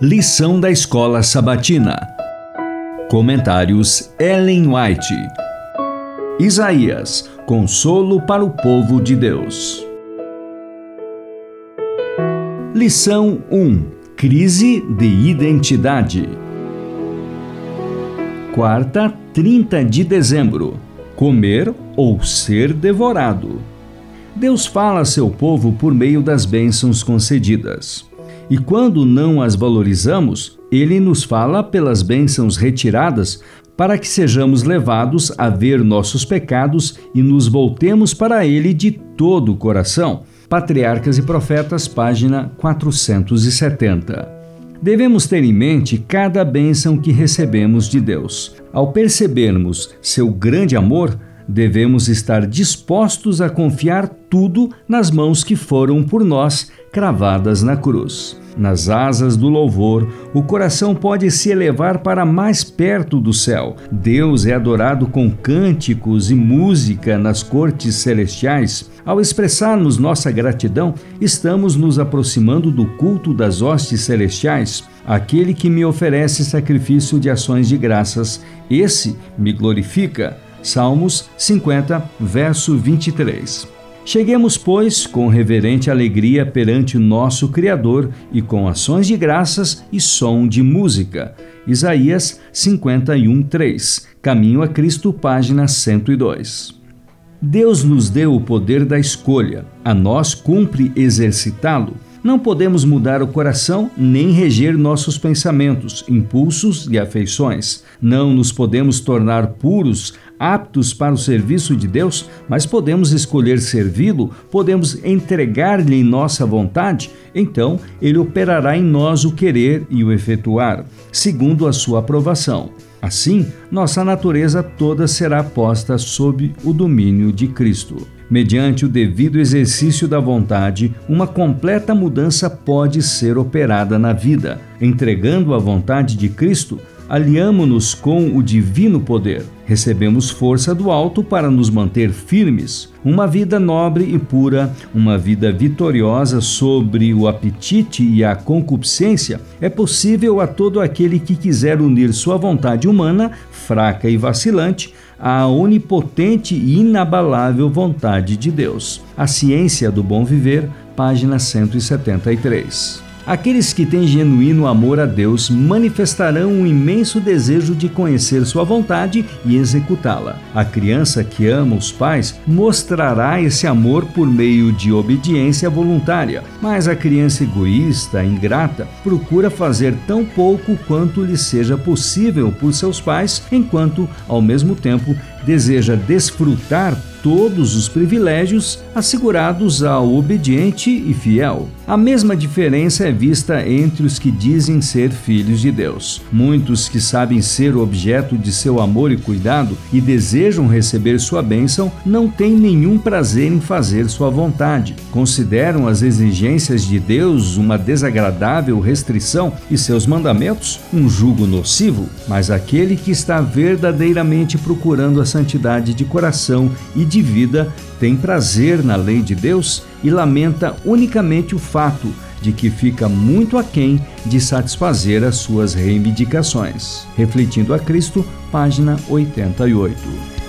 Lição da Escola Sabatina. Comentários Ellen White. Isaías, consolo para o povo de Deus. Lição 1: Crise de identidade. Quarta, 30 de dezembro. Comer ou ser devorado. Deus fala a seu povo por meio das bênçãos concedidas. E quando não as valorizamos, ele nos fala pelas bênçãos retiradas para que sejamos levados a ver nossos pecados e nos voltemos para ele de todo o coração. Patriarcas e Profetas, página 470. Devemos ter em mente cada bênção que recebemos de Deus. Ao percebermos seu grande amor, devemos estar dispostos a confiar tudo nas mãos que foram por nós cravadas na cruz. Nas asas do louvor, o coração pode se elevar para mais perto do céu. Deus é adorado com cânticos e música nas cortes celestiais. Ao expressarmos nossa gratidão, estamos nos aproximando do culto das hostes celestiais. Aquele que me oferece sacrifício de ações de graças, esse me glorifica. Salmos 50, verso 23. Cheguemos, pois, com reverente alegria perante o nosso Criador e com ações de graças e som de música. Isaías 51, 3. Caminho a Cristo, página 102. Deus nos deu o poder da escolha, a nós cumpre exercitá-lo. Não podemos mudar o coração nem reger nossos pensamentos, impulsos e afeições. Não nos podemos tornar puros, aptos para o serviço de Deus, mas podemos escolher servi-lo, podemos entregar-lhe nossa vontade, então ele operará em nós o querer e o efetuar, segundo a sua aprovação. Assim, nossa natureza toda será posta sob o domínio de Cristo. Mediante o devido exercício da vontade, uma completa mudança pode ser operada na vida. Entregando a vontade de Cristo, aliamo-nos com o divino poder. Recebemos força do alto para nos manter firmes. Uma vida nobre e pura, uma vida vitoriosa sobre o apetite e a concupiscência é possível a todo aquele que quiser unir sua vontade humana, fraca e vacilante, à onipotente e inabalável vontade de Deus. A Ciência do Bom Viver, página 173. Aqueles que têm genuíno amor a Deus manifestarão um imenso desejo de conhecer Sua vontade e executá-la. A criança que ama os pais mostrará esse amor por meio de obediência voluntária, mas a criança egoísta, ingrata, procura fazer tão pouco quanto lhe seja possível por seus pais, enquanto, ao mesmo tempo, deseja desfrutar todos os privilégios assegurados ao obediente e fiel. A mesma diferença é vista entre os que dizem ser filhos de Deus. Muitos que sabem ser objeto de seu amor e cuidado e desejam receber sua bênção não têm nenhum prazer em fazer sua vontade. Consideram as exigências de Deus uma desagradável restrição e seus mandamentos um jugo nocivo, mas aquele que está verdadeiramente procurando a santidade de coração e de vida tem prazer na lei de Deus e lamenta unicamente o fato de que fica muito aquém de satisfazer as suas reivindicações. Refletindo a Cristo, página 88.